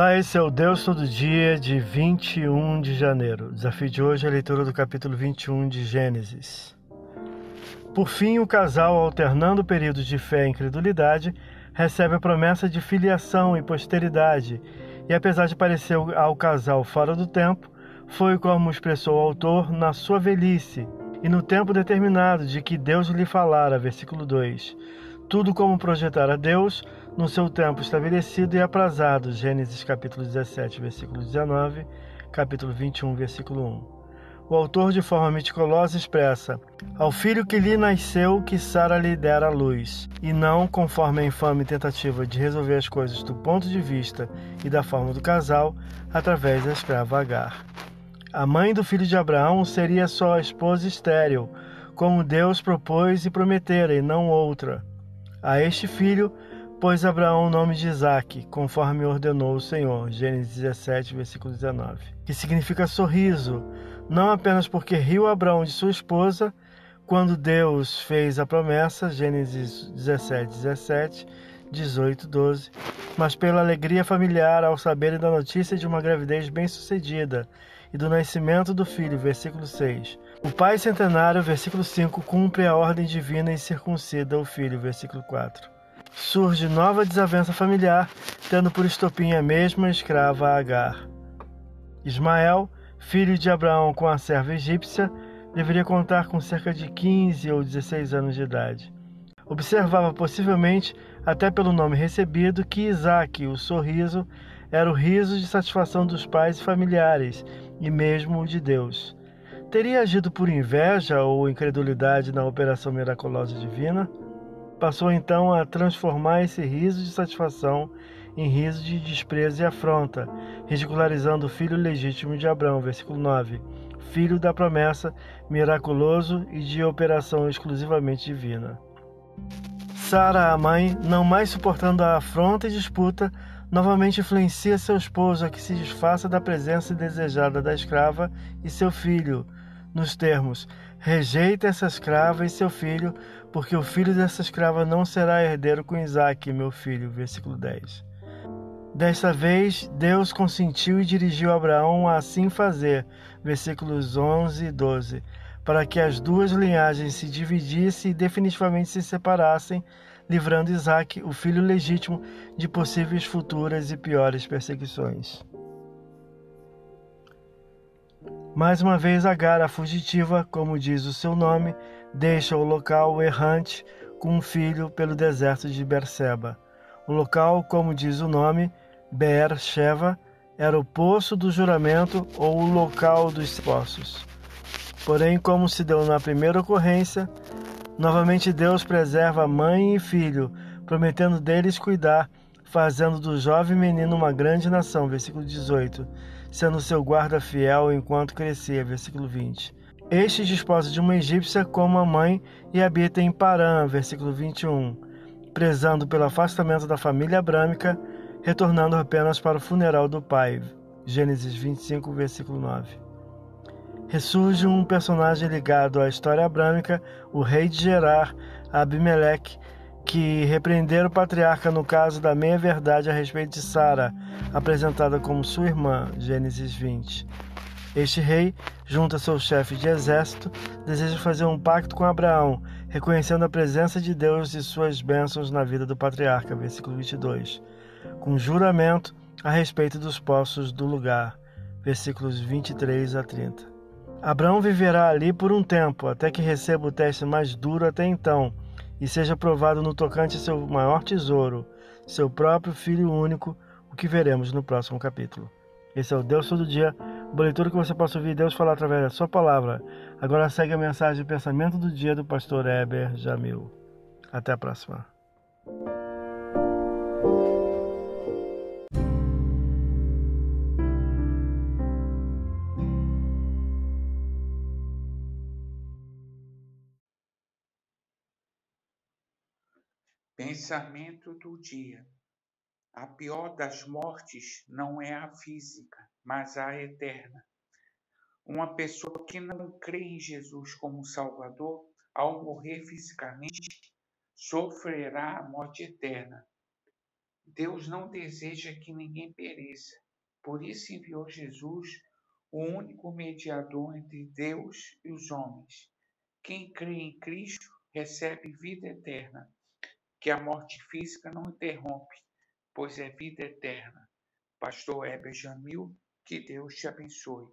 Olá, esse é o Deus Todo Dia de 21 de janeiro. O desafio de hoje é a leitura do capítulo 21 de Gênesis. Por fim, o casal, alternando períodos de fé e incredulidade, recebe a promessa de filiação e posteridade, e apesar de parecer ao casal fora do tempo, foi como expressou o autor na sua velhice e no tempo determinado de que Deus lhe falara, versículo 2. Tudo como projetar a Deus no seu tempo estabelecido e aprazado. Gênesis capítulo 17, versículo 19, capítulo 21, versículo 1. O autor, de forma meticulosa, expressa: Ao filho que lhe nasceu, que Sara lhe dera a luz, e não conforme a infame tentativa de resolver as coisas do ponto de vista e da forma do casal, através da escrava Agar. A mãe do filho de Abraão seria sua esposa estéril, como Deus propôs e prometera, e não outra. A este filho pôs Abraão o nome de Isaque, conforme ordenou o Senhor. Gênesis 17, versículo 19. Que significa sorriso, não apenas porque riu Abraão de sua esposa quando Deus fez a promessa, Gênesis 17, 17, 18, 12, mas pela alegria familiar ao saberem da notícia de uma gravidez bem-sucedida e do nascimento do filho, versículo 6. O pai centenário, versículo 5, cumpre a ordem divina e circuncida o filho, versículo 4 surge nova desavença familiar, tendo por estopim a mesma escrava Agar. Ismael, filho de Abraão com a serva egípcia, deveria contar com cerca de 15 ou 16 anos de idade. Observava possivelmente, até pelo nome recebido, que Isaac, o sorriso, era o riso de satisfação dos pais e familiares, e mesmo o de Deus. Teria agido por inveja ou incredulidade na operação miraculosa divina? Passou então a transformar esse riso de satisfação em riso de desprezo e afronta, ridicularizando o filho legítimo de Abraão, versículo 9, filho da promessa, miraculoso e de operação exclusivamente divina. Sara, a mãe, não mais suportando a afronta e disputa, novamente influencia seu esposo a que se desfaça da presença desejada da escrava e seu filho, nos termos: rejeita essa escrava e seu filho, porque o filho dessa escrava não será herdeiro com Isaque, meu filho. Versículo 10. Desta vez, Deus consentiu e dirigiu Abraão a assim fazer. Versículos 11 e 12. Para que as duas linhagens se dividissem e definitivamente se separassem, livrando Isaque, o filho legítimo, de possíveis futuras e piores perseguições. Mais uma vez, Agar, a fugitiva, como diz o seu nome, deixa o local errante com um filho pelo deserto de Berseba. O local, como diz o nome, Beer-Sheva, era o poço do juramento ou o local dos poços. Porém, como se deu na primeira ocorrência, novamente Deus preserva mãe e filho, prometendo deles cuidar, fazendo do jovem menino uma grande nação. Versículo 18. Sendo seu guarda fiel enquanto crescia. Versículo 20. Este desposa de uma egípcia como a mãe e habita em Parã, versículo 21, prezando pelo afastamento da família abrâmica, retornando apenas para o funeral do pai. Gênesis 25, versículo 9. Ressurge um personagem ligado à história abrâmica, o rei de Gerar, Abimeleque, que repreendera o patriarca no caso da meia-verdade a respeito de Sara, apresentada como sua irmã. Gênesis 20. Este rei, junto a seu chefe de exército, deseja fazer um pacto com Abraão, reconhecendo a presença de Deus e suas bênçãos na vida do patriarca, versículo 22, com juramento a respeito dos poços do lugar, versículos 23 a 30. Abraão viverá ali por um tempo, até que receba o teste mais duro até então, e seja provado no tocante a seu maior tesouro, seu próprio Filho único, o que veremos no próximo capítulo. Esse é o Deus Todo Dia leitura que você possa ouvir Deus falar através da sua palavra. Agora segue a mensagem de pensamento do dia do pastor Heber Jamil. Até a próxima. Pensamento do dia. A pior das mortes não é a física, mas a eterna. Uma pessoa que não crê em Jesus como Salvador, ao morrer fisicamente, sofrerá a morte eterna. Deus não deseja que ninguém pereça. Por isso enviou Jesus, o único mediador entre Deus e os homens. Quem crê em Cristo recebe vida eterna, que a morte física não interrompe, pois é vida eterna. Pastor Heber Jamil, que Deus te abençoe.